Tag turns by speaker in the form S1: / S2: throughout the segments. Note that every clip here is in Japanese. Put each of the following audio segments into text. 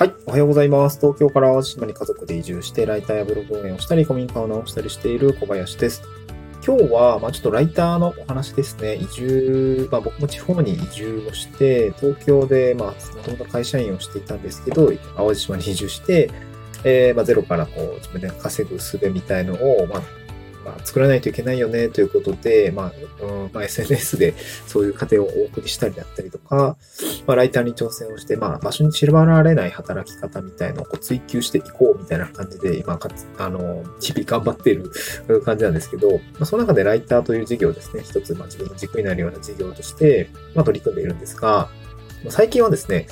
S1: はい。おはようございます。東京から淡路島に家族で移住して、ライターやブログ運営をしたり、古民家を直したりしている小林です。今日は、まあちょっとライターのお話ですね。移住、まあ僕も地方に移住をして、東京で、まあもともと会社員をしていたんですけど、淡路島に移住して、えー、まあゼロからこう自分で稼ぐ術みたいのを、まああ、作らないといけないよねということで、まあ、うんまあ、SNS でそういう過程をお送りしたりだったりとか、まあ、ライターに挑戦をして、まあ、場所に散られない働き方みたいのをこう追求していこうみたいな感じで、今かつ、あの、日々頑張っている 感じなんですけど、まあ、その中でライターという事業ですね、一つ、まあ、自分の軸になるような事業として、まあ、取り組んでいるんですが、最近はですね、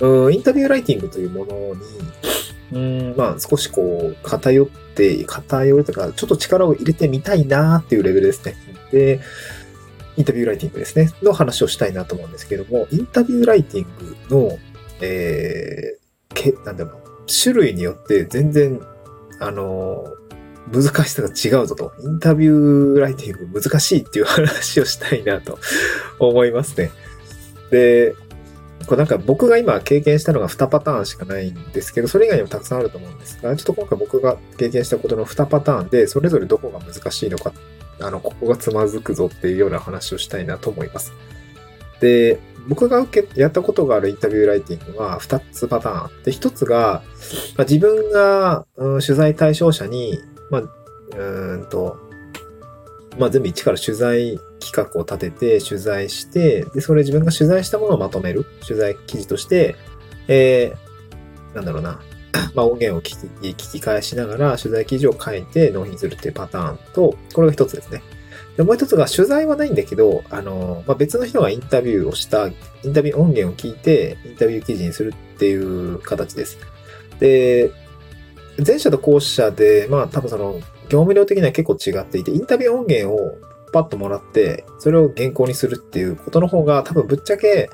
S1: インタビューライティングというものに、うん、まあ少しこう偏って、偏るとか、ちょっと力を入れてみたいなっていうレベルですね。で、インタビューライティングですね、の話をしたいなと思うんですけども、インタビューライティングの、えー、け、なんだろう、種類によって全然、あの、難しさが違うぞと。インタビューライティング難しいっていう話をしたいなと思いますね。で、これなんか僕が今経験したのが2パターンしかないんですけど、それ以外にもたくさんあると思うんですが、ちょっと今回僕が経験したことの2パターンで、それぞれどこが難しいのか、あの、ここがつまずくぞっていうような話をしたいなと思います。で、僕が受け、やったことがあるインタビューライティングは2つパターンあって、1つが、まあ、自分が、うん、取材対象者に、まあ、うんと、まあ全部一から取材企画を立てて取材して、で、それ自分が取材したものをまとめる取材記事として、えー、なんだろうな、まあ音源を聞き聞き返しながら取材記事を書いて納品するっていうパターンと、これが一つですね。で、もう一つが取材はないんだけど、あの、まあ、別の人がインタビューをした、インタビュー音源を聞いて、インタビュー記事にするっていう形です。で、前者と後者で、まあ多分その、業務量的には結構違っていて、インタビュー音源をパッともらって、それを原稿にするっていうことの方が多分ぶっちゃけ、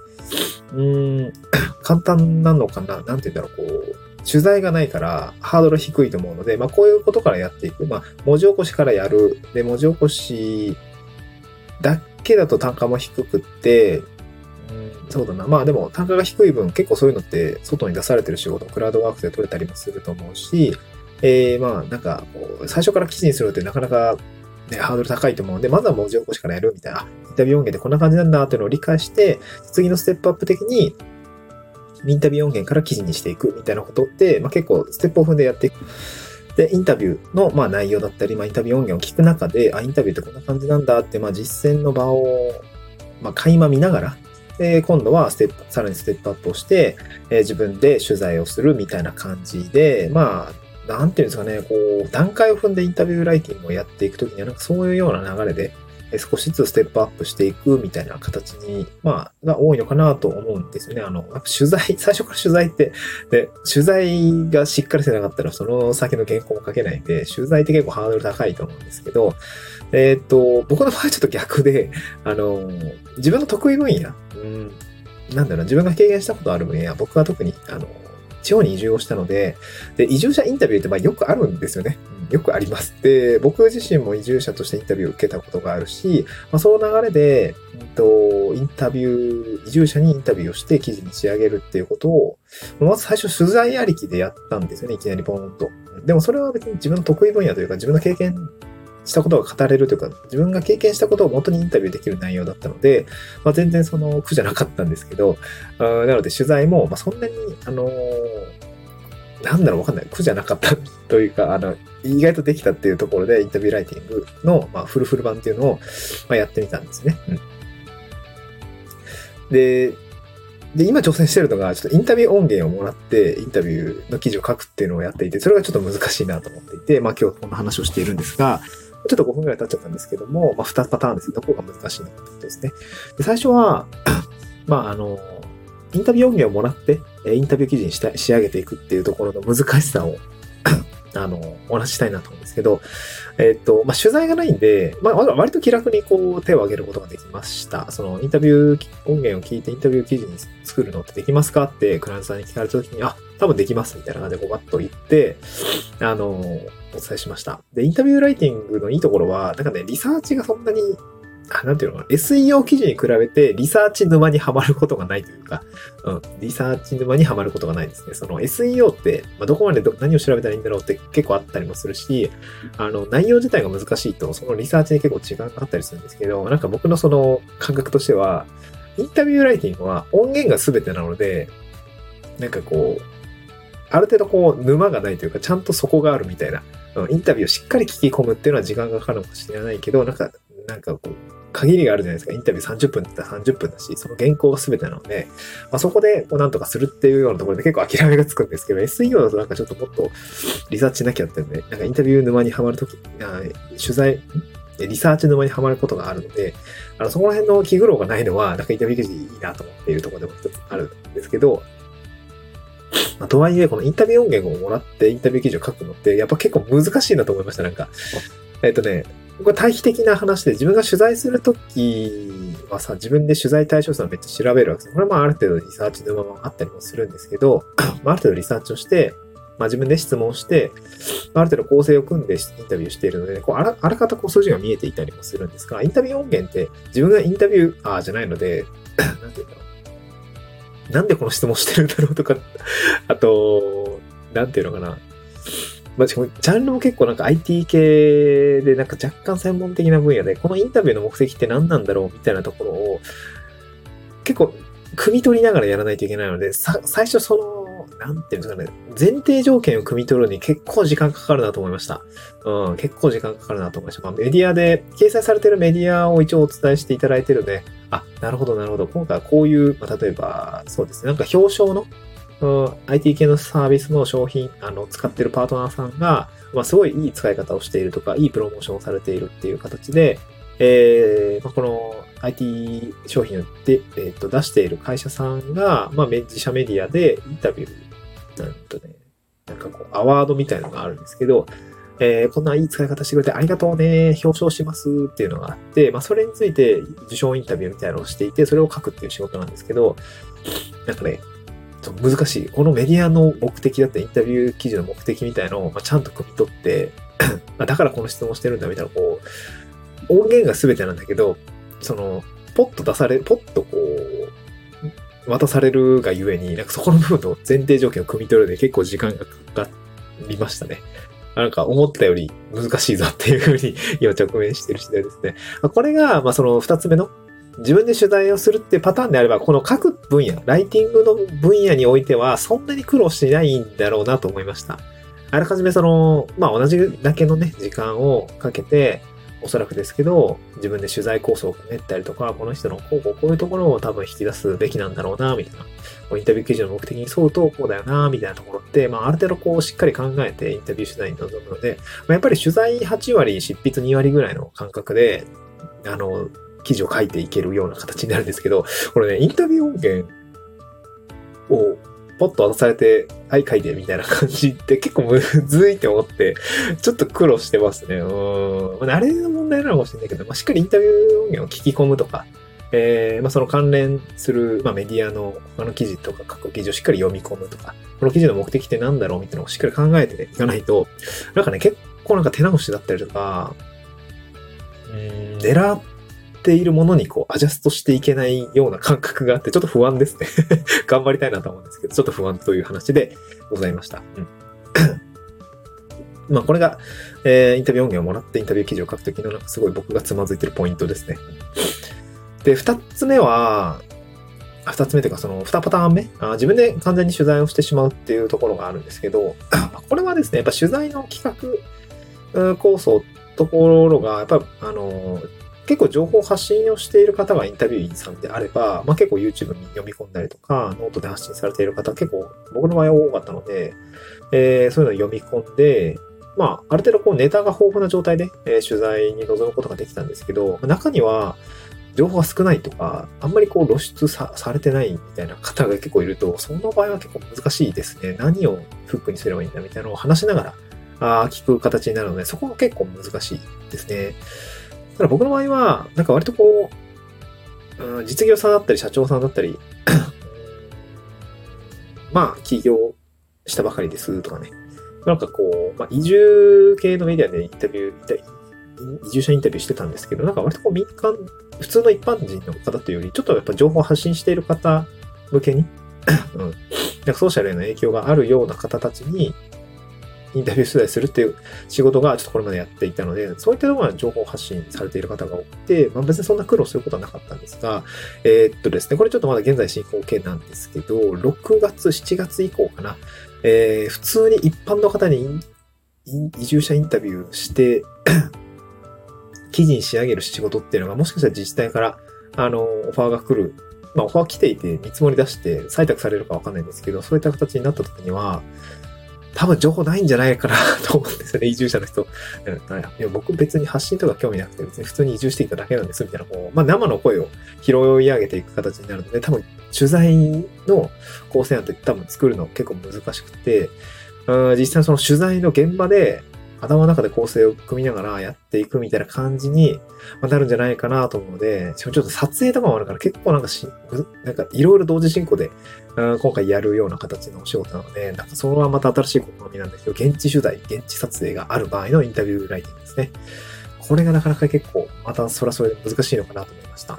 S1: うーん、簡単なのかななんて言うんだろう、こう、取材がないからハードル低いと思うので、まあこういうことからやっていく。まあ文字起こしからやる。で、文字起こしだけだと単価も低くって、うん、そうだな。まあでも単価が低い分結構そういうのって外に出されてる仕事、クラウドワークで取れたりもすると思うし、えー、まあなんか、最初から記事にするってなかなかね、ハードル高いと思うんで、まずは文字起こしからやるみたいな、インタビュー音源でこんな感じなんだっていうのを理解して、次のステップアップ的に、インタビュー音源から記事にしていくみたいなことって、まあ、結構ステップを踏んでやっていく。で、インタビューの、まあ、内容だったり、まあ、インタビュー音源を聞く中で、あ、インタビューってこんな感じなんだって、まあ、実践の場を、まあ、垣間見ながら、で、今度はステップ、さらにステップアップをして、えー、自分で取材をするみたいな感じで、まあ、なんていうんですかね、こう、段階を踏んでインタビューライティングをやっていくときには、なんかそういうような流れで、少しずつステップアップしていくみたいな形に、まあ、が多いのかなと思うんですよね。あの、取材、最初から取材って、で、取材がしっかりしてなかったら、その先の原稿も書けないんで、取材って結構ハードル高いと思うんですけど、えー、っと、僕の場合はちょっと逆で、あの、自分の得意分野、うん、なんだろう、自分が経験したことある分野、僕は特に、あの、地方に移住をしたので、で、移住者インタビューってまあよくあるんですよね。よくあります。で、僕自身も移住者としてインタビューを受けたことがあるし、まあ、その流れで、えっと、インタビュー、移住者にインタビューをして記事に仕上げるっていうことを、まず最初取材ありきでやったんですよね、いきなりポーンと。でもそれは別に自分の得意分野というか、自分の経験したことが語れるというか、自分が経験したことを元にインタビューできる内容だったので、まあ、全然その苦じゃなかったんですけど、あなので取材も、まあ、そんなに、あのー、なんだろうわかんない。苦じゃなかったというか、あの、意外とできたっていうところで、インタビューライティングの、まあ、フルフル版っていうのを、まあ、やってみたんですね。うん。で、で、今挑戦してるのが、ちょっとインタビュー音源をもらって、インタビューの記事を書くっていうのをやっていて、それがちょっと難しいなと思っていて、まあ今日こんな話をしているんですが、ちょっと5分くらい経っちゃったんですけども、まあ、2パターンです。どこが難しいのかってことですね。で最初は、まあ、あの、インタビュー音源をもらって、インタビュー記事にした仕上げていくっていうところの難しさをあの、お話したいなと思うんですけど、えっ、と、まあ、取材がないんで、まあ、割と気楽にこう手を挙げることができました。その、インタビュー音源を聞いてインタビュー記事に作るのってできますかってクランさんに聞かれた時に、あ、多分できますみたいな感じでこうバッと言って、あの、お伝えしました。で、インタビューライティングのいいところは、なんかね、リサーチがそんなになんていうのかな、SEO 記事に比べてリサーチ沼にはまることがないというか、うん、リサーチ沼にはまることがないですね。その SEO って、まあ、どこまで何を調べたらいいんだろうって結構あったりもするし、あの、内容自体が難しいと、そのリサーチに結構時間があったりするんですけど、なんか僕のその感覚としては、インタビューライティングは音源が全てなので、なんかこう、ある程度こう沼がないというか、ちゃんと底があるみたいな、うんインタビューをしっかり聞き込むっていうのは時間がかかるかもしれないけど、なんか、なんかこう、限りがあるじゃないですか。インタビュー30分って言ったら30分だし、その原稿が全てなので、まあ、そこでこうなんとかするっていうようなところで結構諦めがつくんですけど、SEO だとなんかちょっともっとリサーチしなきゃってんで、なんかインタビュー沼にはまるとき、取材、リサーチ沼にはまることがあるので、あの、そこら辺の気苦労がないのは、なんかインタビュー記事いいなと思っているところでも一つあるんですけど、まあ、とはいえ、このインタビュー音源をもらってインタビュー記事を書くのって、やっぱ結構難しいなと思いました、なんか。えっ、とね、これ対比的な話で、自分が取材するときはさ、自分で取材対象数をめっちゃ調べるわけです。これもあある程度リサーチのままあったりもするんですけど、まあ、ある程度リサーチをして、まあ、自分で質問して、ある程度構成を組んでインタビューしているので、こうあらあらかたこう数字が見えていたりもするんですが、インタビュー音源って自分がインタビューアーじゃないので、なんて言うんだろう。なんでこの質問してるんだろうとか、あと、なんていうのかな。まあ、しかも、ジャンルも結構なんか IT 系で、なんか若干専門的な分野で、このインタビューの目的って何なんだろうみたいなところを、結構、汲み取りながらやらないといけないので、さ、最初その、なんていうんですかね、前提条件を汲み取るのに結構時間かかるなと思いました。うん、結構時間かかるなと思いました。まあ、メディアで、掲載されてるメディアを一応お伝えしていただいてるので、あ、なるほど、なるほど。今回はこういう、まあ、例えば、そうですね、なんか表彰の IT 系のサービスの商品、あの、使ってるパートナーさんが、まあ、すごいいい使い方をしているとか、いいプロモーションをされているっていう形で、えー、まあ、この IT 商品で、えー、と出している会社さんが、まあ、自社メディアでインタビュー、なんとね、なんかこう、アワードみたいのがあるんですけど、えー、こんないい使い方してくれてありがとうね、表彰しますっていうのがあって、まあ、それについて受賞インタビューみたいなのをしていて、それを書くっていう仕事なんですけど、なんかね、と難しい。このメディアの目的だったインタビュー記事の目的みたいのを、まあ、ちゃんと汲み取って だからこの質問してるんだみたいな、こう、音源が全てなんだけど、その、ポッと出され、ポッとこう、渡されるがゆえに、なんかそこの部分の前提条件を汲み取るで結構時間がかかりましたね。なんか思ったより難しいぞっていうふうに今直面してる次第ですね。これが、まあその二つ目の自分で取材をするってパターンであれば、この各分野、ライティングの分野においては、そんなに苦労しないんだろうなと思いました。あらかじめその、まあ同じだけのね、時間をかけて、おそらくですけど、自分で取材構想を練ったりとか、この人のこうこうこういうところを多分引き出すべきなんだろうな、みたいな。インタビュー記事の目的に沿うとこうだよな、みたいなところって、まあある程度こうしっかり考えてインタビュー取材に臨むので、まあ、やっぱり取材8割、執筆2割ぐらいの感覚で、あの、記事を書いていけるような形になるんですけど、これね、インタビュー音源をポッと渡されて、はい、書いて、みたいな感じって結構むずいって思って、ちょっと苦労してますね。うん。まあ、れの問題なのかもしれないけど、まあ、しっかりインタビュー音源を聞き込むとか、えー、まあ、その関連する、まあ、メディアの他の記事とか各記事をしっかり読み込むとか、この記事の目的って何だろうみたいなのをしっかり考えていかないと、なんかね、結構なんか手直しだったりとか、うん、狙っているものにこうアジャストしていけないような感覚があって、ちょっと不安ですね 頑張りたいなと思うんですけど、ちょっと不安という話でございました。うん まあこれが、えー、インタビュー音源をもらってインタビュー記事を書くときのなんかすごい僕がつまずいてるポイントですね。で、二つ目は、二つ目というかその二パターン目あ自分で完全に取材をしてしまうっていうところがあるんですけど、これはですね、やっぱ取材の企画構想ところが、やっぱあの、結構情報発信をしている方がインタビュー員さんであれば、まあ、結構 YouTube に読み込んだりとか、ノートで発信されている方結構僕の場合は多かったので、えー、そういうのを読み込んで、まあ、ある程度こうネタが豊富な状態で、えー、取材に臨むことができたんですけど、中には情報が少ないとか、あんまりこう露出されてないみたいな方が結構いると、その場合は結構難しいですね。何をフックにすればいいんだみたいなのを話しながら、あ聞く形になるので、そこが結構難しいですね。ただ僕の場合は、なんか割とこう、うん、実業さんだったり社長さんだったり まあ、起業したばかりですとかね。なんかこう、まあ、移住系のメディアでインタビュー、移住者インタビューしてたんですけど、なんか割とこう民間普通の一般人の方というより、ちょっとやっぱ情報発信している方向けに、うん。なんかソーシャルへの影響があるような方たちに、インタビュー取材するっていう仕事がちょっとこれまでやっていたので、そういったところは情報発信されている方が多くて、まあ、別にそんな苦労することはなかったんですが、えー、っとですね、これちょっとまだ現在進行形なんですけど、6月、7月以降かな、えー、普通に一般の方に移住者インタビューして 記事に仕上げる仕事っていうのが、もしかしたら自治体から、あの、オファーが来る。まあ、オファー来ていて、見積もり出して採択されるかわかんないんですけど、そういった形になった時には、多分情報ないんじゃないかなと思うんですよね、移住者の人。いや僕別に発信とか興味なくて、別に普通に移住していただけなんです、みたいな、こう、まあ生の声を拾い上げていく形になるので、多分取材の構成案って多分作るの結構難しくて、実際その取材の現場で頭の中で構成を組みながらやっていくみたいな感じになるんじゃないかなと思うので、しかもちょっと撮影とかもあるから結構なんかし、なんかいろいろ同時進行でうん今回やるような形のお仕事なので、なんかそれはまた新しい試みなんですけど、現地取材、現地撮影がある場合のインタビューライティングですね。これがなかなか結構、またそれはそれで難しいのかなと思いました。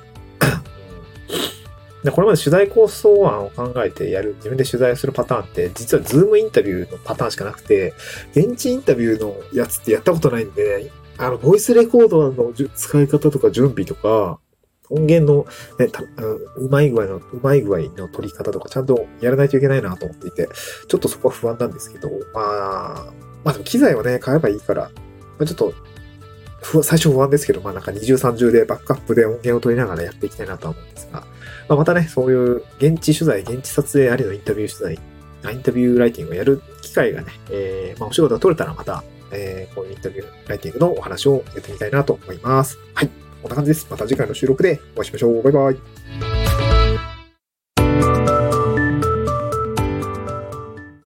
S1: で、これまで取材構想案を考えてやる、自分で取材するパターンって、実はズームインタビューのパターンしかなくて、現地インタビューのやつってやったことないんで、あの、ボイスレコーダーの使い方とか準備とか、音源の、ね、うまい具合の、うまい具合の取り方とかちゃんとやらないといけないなと思っていて、ちょっとそこは不安なんですけど、まあ、まあでも機材をね、買えばいいから、まあ、ちょっと、最初不安ですけど、まあなんか二重三重でバックアップで音源を取りながらやっていきたいなとは思うんですが、まあ、またね、そういう現地取材、現地撮影ありのインタビュー取材、インタビューライティングをやる機会がね、えー、まあ、お仕事が取れたらまた、えー、こういうインタビューライティングのお話をやってみたいなと思います。はい。こんな感じです。また次回の収録でお会いしましょう。バイバイ。